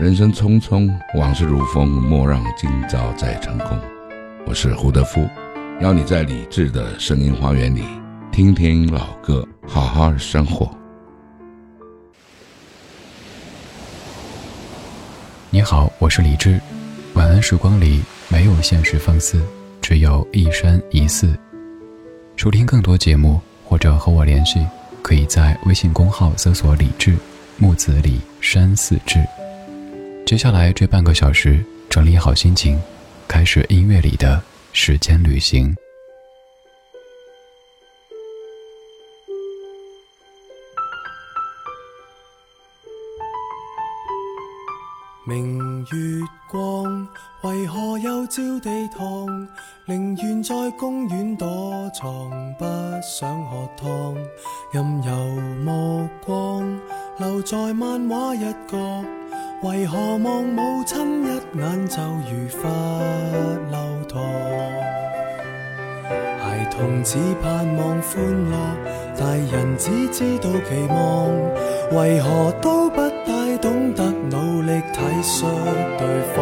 人生匆匆，往事如风，莫让今朝再成空。我是胡德夫，邀你在理智的声音花园里，听听老歌，好好生活。你好，我是李志。晚安时光里没有现实放肆，只有一生一世。收听更多节目或者和我联系，可以在微信公号搜索“李志木子李山寺志”。接下来这半个小时，整理好心情，开始音乐里的时间旅行。明月光，为何又照地堂？宁愿在公园躲藏，不想喝汤。任由目光留在漫画一角，为何望母亲一眼就如罰留堂？孩童只盼望欢乐，大人只知道期望，为何都不大懂得努力体恤对方？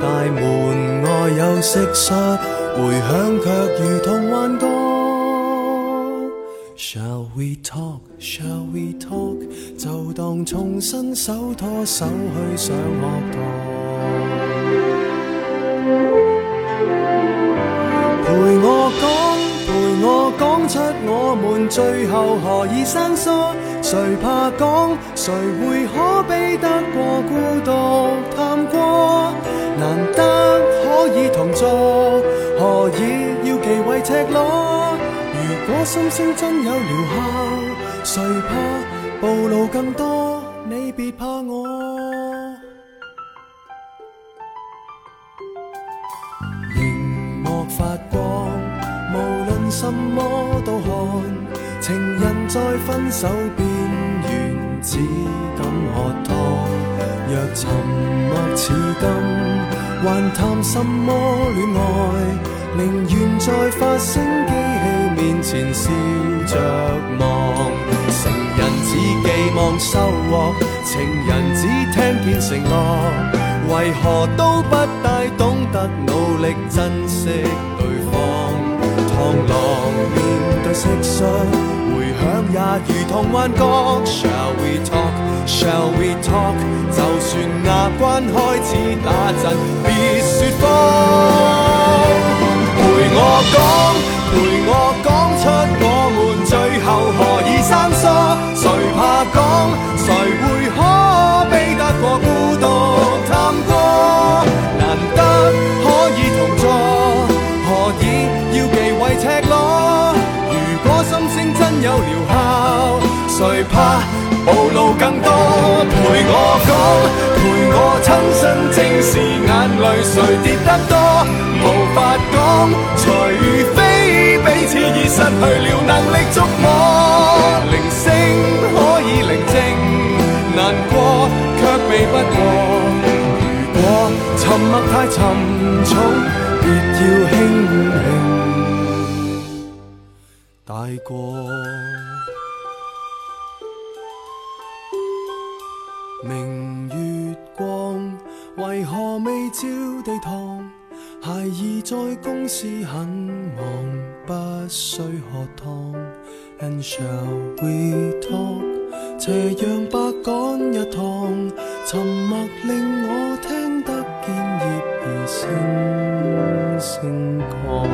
大门外有蟋蟀，回响却如同幻觉。Shall we talk? Shall we talk? 就当重新手拖手去上学堂。陪我讲，陪我讲出我们最后何以生疏？谁怕讲？谁会可比得过孤独探过？难得可以同坐，何以要忌讳赤裸？如果心声真有疗效，谁怕暴露更多？你别怕我。荧幕发光，无论什么都看。情人在分手边缘，只敢喝汤。若沉默似金，还谈什么恋爱？宁愿在发声机器面前笑着望。成人只寄望收获，情人只听见承诺。为何都不大懂得努力珍惜对方？螳螂面对蟋蟀，回响也如同幻觉。Shall we talk? Shall we talk? 就算牙关开始打震，别说谎。陪我讲，陪我讲出我们最后何以生疏？谁怕讲，谁会可悲得过孤独探戈？难得可以同坐，何以要忌讳赤裸？如果心声真有疗效，谁怕暴露更多？陪我讲，陪我亲身正視眼泪谁跌得多？除非彼此已失去了能力触摸。铃声可以宁静，難過卻避不過。如果沉默太沉重，別要輕輕帶過。明月光，為何未照地堂？孩兒在公司很忙，不需喝湯。And shall we talk？斜陽白趕一趟，沉默令我聽得見葉兒聲聲降。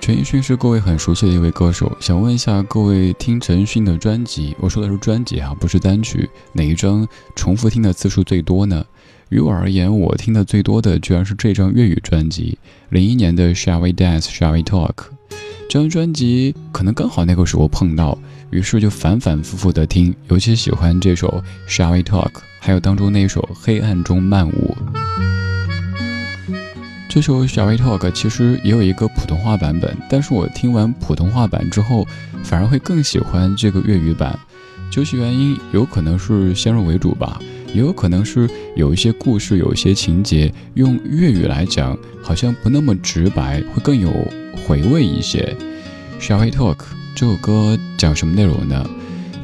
陈奕迅是各位很熟悉的一位歌手，想问一下各位听陈奕迅的专辑，我说的是专辑啊，不是单曲，哪一张重复听的次数最多呢？于我而言，我听的最多的居然是这张粤语专辑，零一年的《Shall We Dance, Shall We Talk》。这张专辑可能刚好那个时候碰到，于是就反反复复的听，尤其喜欢这首《Shall We Talk》，还有当中那首《黑暗中漫舞》。这首《Shall We Talk》其实也有一个普通话版本，但是我听完普通话版之后，反而会更喜欢这个粤语版。究其原因，有可能是先入为主吧。也有可能是有一些故事，有一些情节，用粤语来讲，好像不那么直白，会更有回味一些。Shall we talk？这首歌讲什么内容呢？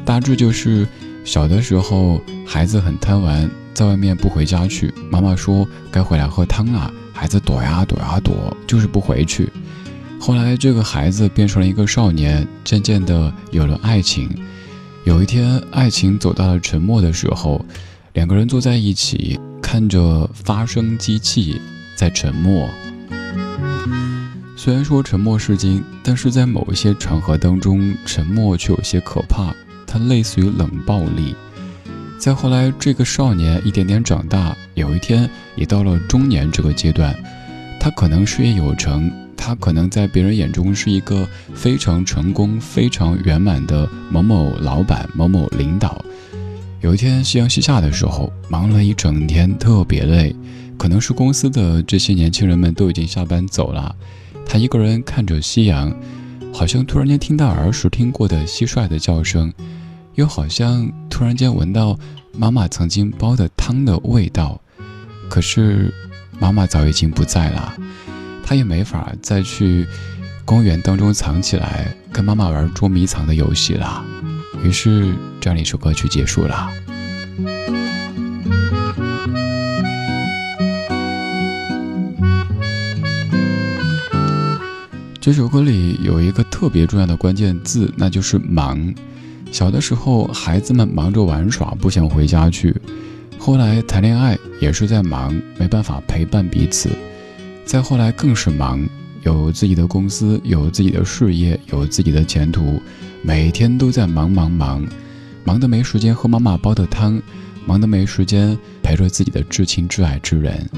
大致就是小的时候，孩子很贪玩，在外面不回家去。妈妈说该回来喝汤了，孩子躲呀躲呀躲，就是不回去。后来这个孩子变成了一个少年，渐渐的有了爱情。有一天，爱情走到了沉默的时候，两个人坐在一起，看着发声机器在沉默。虽然说沉默是金，但是在某一些场合当中，沉默却有些可怕。它类似于冷暴力。再后来，这个少年一点点长大，有一天也到了中年这个阶段，他可能事业有成，他可能在别人眼中是一个非常成功、非常圆满的某某老板、某某领导。有一天夕阳西下的时候，忙了一整天，特别累，可能是公司的这些年轻人们都已经下班走了。他一个人看着夕阳，好像突然间听到儿时听过的蟋蟀的叫声，又好像突然间闻到妈妈曾经煲的汤的味道。可是妈妈早已经不在了，他也没法再去公园当中藏起来跟妈妈玩捉迷藏的游戏了。于是这样一首歌曲结束了。这首歌里有一个特别重要的关键字，那就是忙。小的时候，孩子们忙着玩耍，不想回家去；后来谈恋爱也是在忙，没办法陪伴彼此；再后来更是忙，有自己的公司，有自己的事业，有自己的前途，每天都在忙忙忙，忙得没时间喝妈妈煲的汤，忙得没时间陪着自己的至亲至爱之人。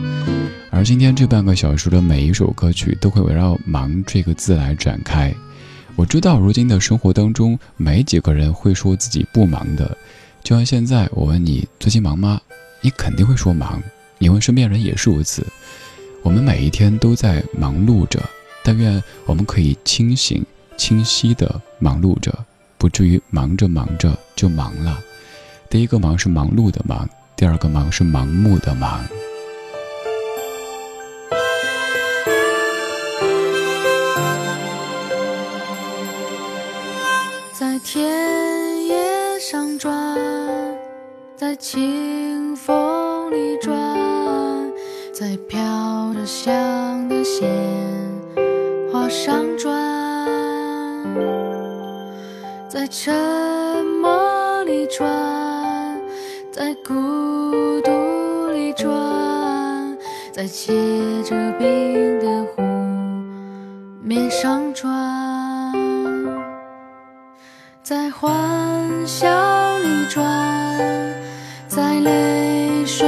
而今天这半个小时的每一首歌曲都会围绕“忙”这个字来展开。我知道，如今的生活当中，没几个人会说自己不忙的。就像现在，我问你最近忙吗？你肯定会说忙。你问身边人也是如此。我们每一天都在忙碌着，但愿我们可以清醒、清晰的忙碌着，不至于忙着忙着就忙了。第一个忙是忙碌的忙，第二个忙是盲目的忙。在田野上转，在清风里转，在飘着香的鲜花上转，在沉默里转，在孤独里转，在结着冰的湖面上转。在欢笑里转，在泪水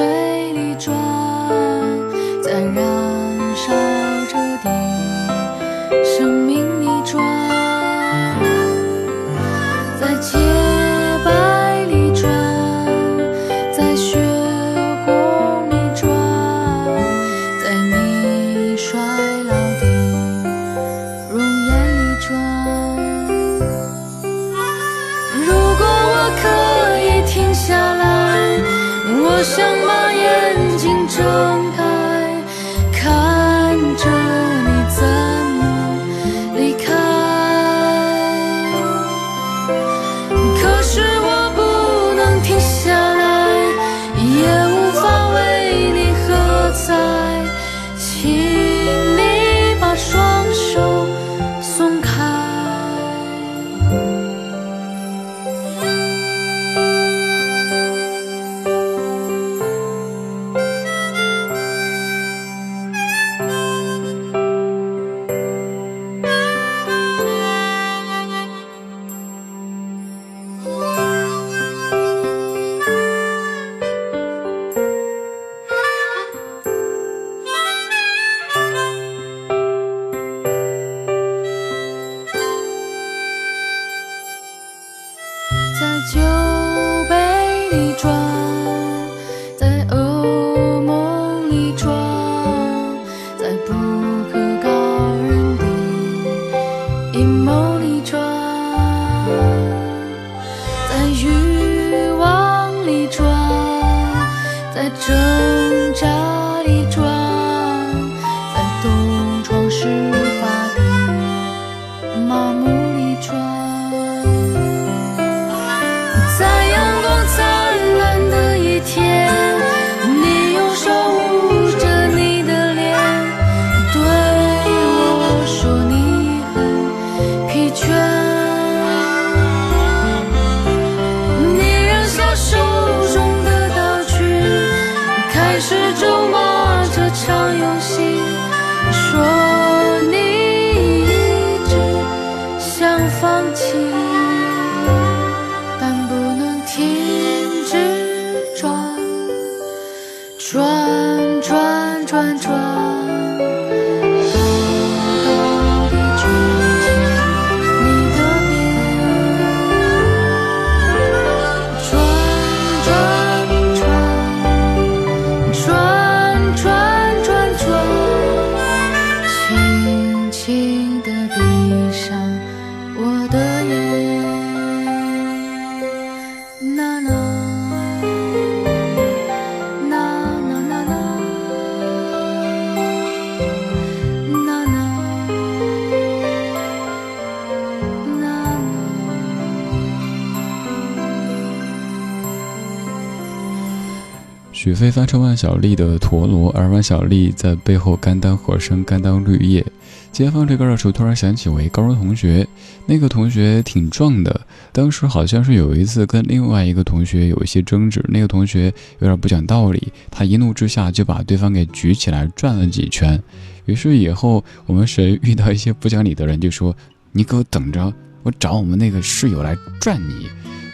许飞翻唱万晓利的《陀螺》，而万晓利在背后甘当和声，甘当绿叶。今天放这歌的时候，突然想起我一高中同学，那个同学挺壮的，当时好像是有一次跟另外一个同学有一些争执，那个同学有点不讲道理，他一怒之下就把对方给举起来转了几圈。于是以后我们谁遇到一些不讲理的人，就说：“你给我等着，我找我们那个室友来转你。”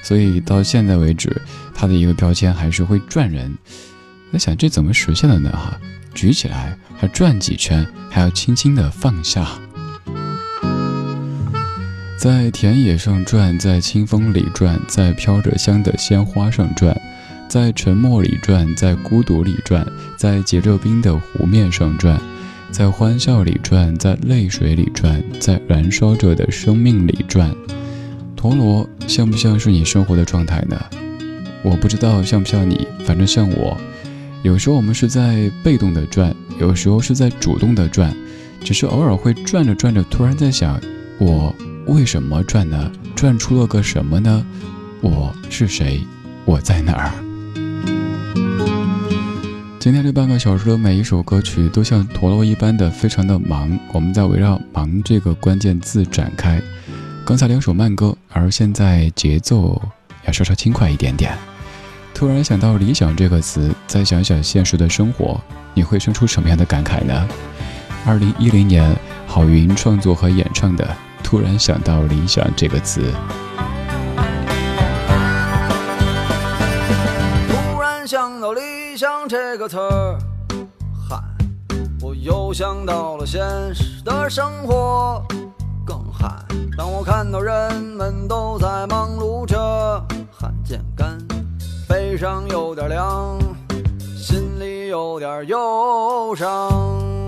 所以到现在为止，他的一个标签还是会转人。在想这怎么实现的呢？哈，举起来，还转几圈，还要轻轻的放下，在田野上转，在清风里转，在飘着香的鲜花上转，在沉默里转，在孤独里转，在结着冰的湖面上转，在欢笑里转，在泪水里转，在燃烧着的生命里转。陀螺像不像是你生活的状态呢？我不知道像不像你，反正像我。有时候我们是在被动的转，有时候是在主动的转，只是偶尔会转着转着，突然在想：我为什么转呢？转出了个什么呢？我是谁？我在哪儿？今天这半个小时的每一首歌曲都像陀螺一般的非常的忙，我们在围绕“忙”这个关键字展开。刚才两首慢歌，而现在节奏要稍稍轻快一点点。突然想到“理想”这个词，再想想现实的生活，你会生出什么样的感慨呢？二零一零年，郝云创作和演唱的《突然想到理想》这个词。突然想到理想这个词儿，嗨，我又想到了现实的生活，更嗨。当我看到人们都在忙碌着，汗渐干，背上有点凉，心里有点忧伤。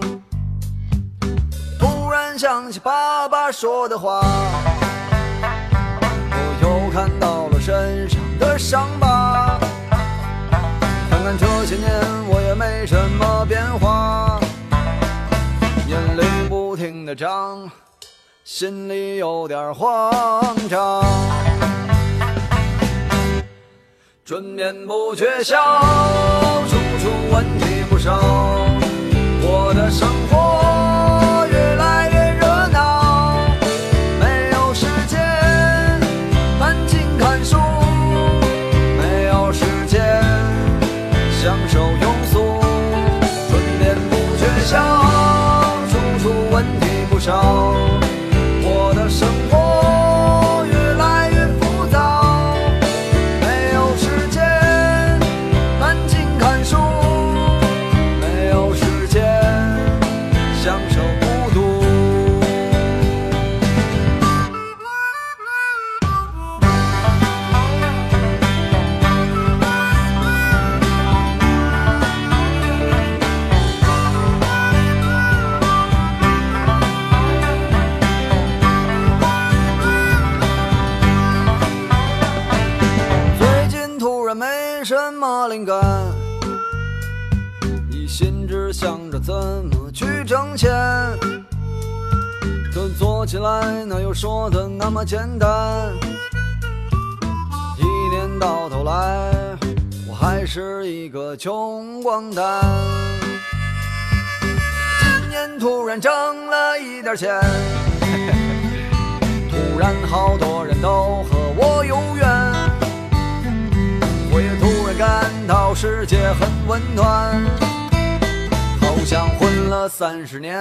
突然想起爸爸说的话，我又看到了身上的伤疤。看看这些年我也没什么变化，年龄不停的长，心里有点慌张。春眠不觉晓，处处问题不少，我的生活越来越热闹，没有时间安静看书，没有时间享受庸俗。春眠不觉晓，处处问题不少，怎么去挣钱，可做起来哪有说的那么简单？一年到头来，我还是一个穷光蛋。今年突然挣了一点钱，突然好多人都和我有缘。我也突然感到世界很温暖，像混了三十年，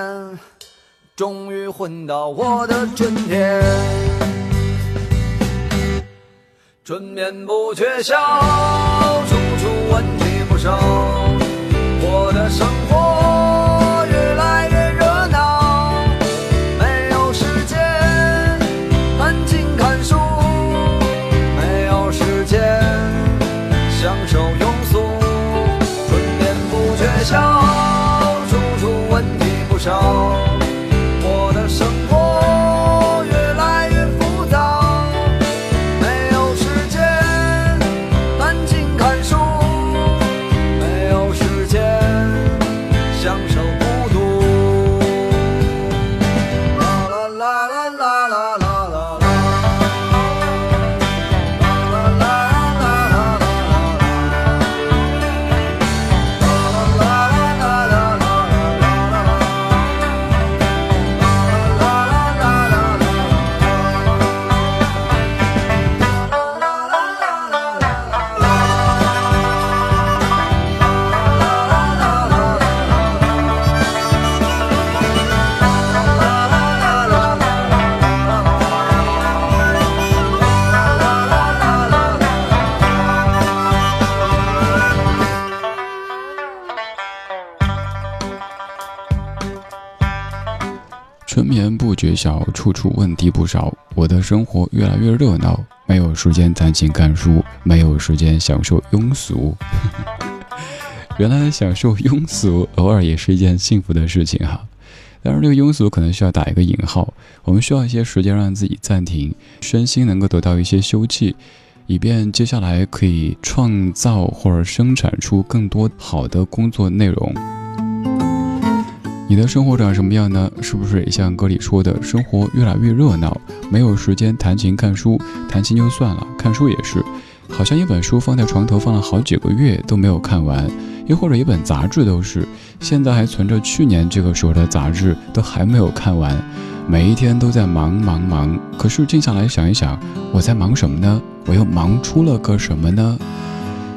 终于混到我的春天。春眠不觉晓，处处问题不少。我的生小，处处问题不少。我的生活越来越热闹，没有时间弹琴看书，没有时间享受庸俗。原来享受庸俗，偶尔也是一件幸福的事情哈。当然，这个庸俗可能需要打一个引号，我们需要一些时间让自己暂停，身心能够得到一些休憩，以便接下来可以创造或者生产出更多好的工作内容。你的生活长什么样呢？是不是也像歌里说的，生活越来越热闹，没有时间弹琴看书，弹琴就算了，看书也是，好像一本书放在床头放了好几个月都没有看完，又或者一本杂志都是，现在还存着去年这个时候的杂志，都还没有看完，每一天都在忙忙忙。可是静下来想一想，我在忙什么呢？我又忙出了个什么呢？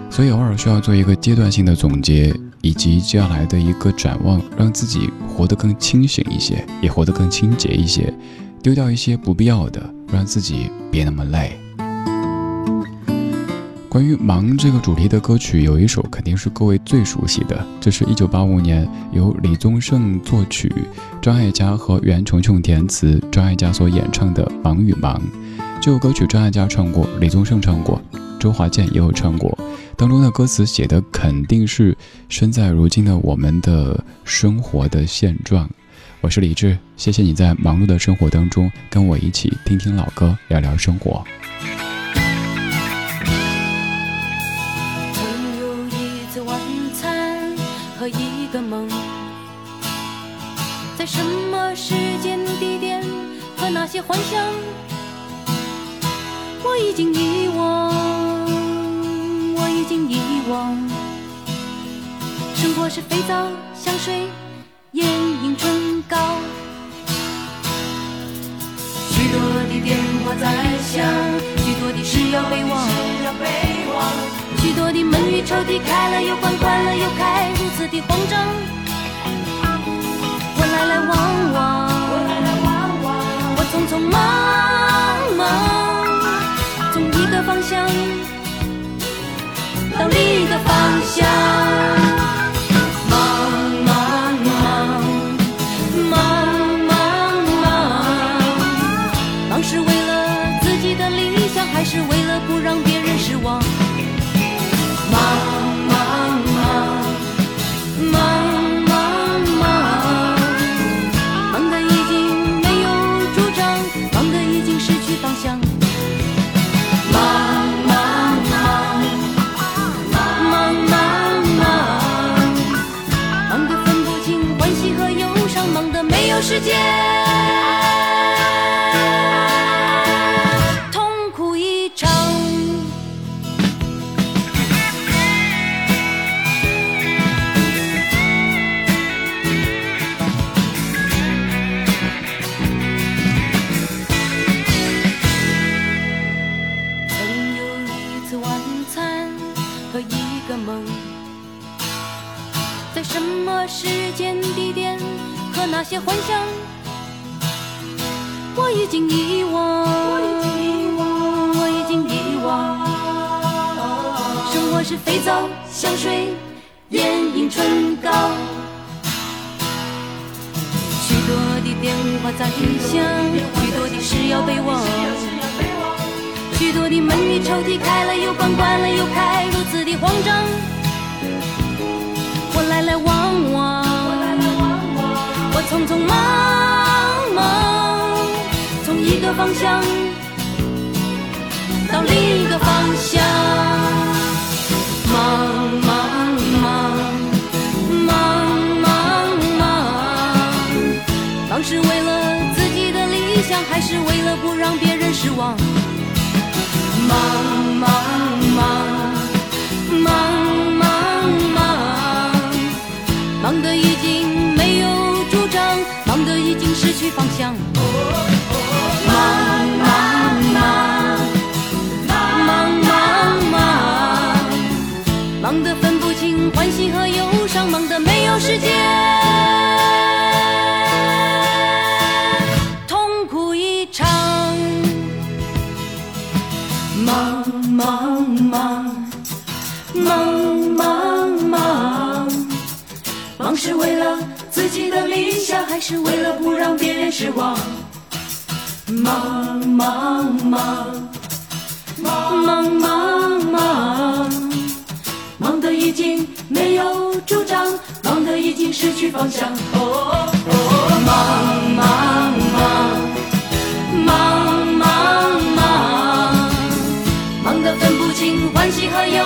所以偶尔需要做一个阶段性的总结。以及接下来的一个展望，让自己活得更清醒一些，也活得更清洁一些，丢掉一些不必要的，让自己别那么累。关于“忙”这个主题的歌曲，有一首肯定是各位最熟悉的，这是一九八五年由李宗盛作曲，张艾嘉和袁琼琼填词，张艾嘉所演唱的《忙与忙》。这首歌曲张艾嘉唱过，李宗盛唱过，周华健也有唱过。当中的歌词写的肯定是身在如今的我们的生活的现状。我是李志，谢谢你在忙碌的生活当中跟我一起听听老歌，聊聊生活。曾有一次晚餐和一个梦，在什么时间地点和那些幻想，我已经遗忘。我已经遗忘，生活是肥皂、香水、眼影、唇膏，许多的电话在响，许多的事要备忘，许多的门与抽屉开了又关，关了又开，如此的慌张。我来来往往，我匆匆忙有你的方向。向到另一个方向，忙忙忙忙忙忙，忙是为了自己的理想，还是为了不让别人失望？忙忙忙忙忙忙，忙得已经没有主张，忙得已经失去方向。忙得分不清欢喜和忧伤，忙得没有时间，痛苦一场。忙忙忙忙忙忙，忙是为了自己的理想，还是为了不让别人失望？忙忙忙忙忙忙忙，忙得已经没有主张，忙得已经失去方向。哦哦哦，忙忙忙忙忙忙。忙得分不清欢喜和忧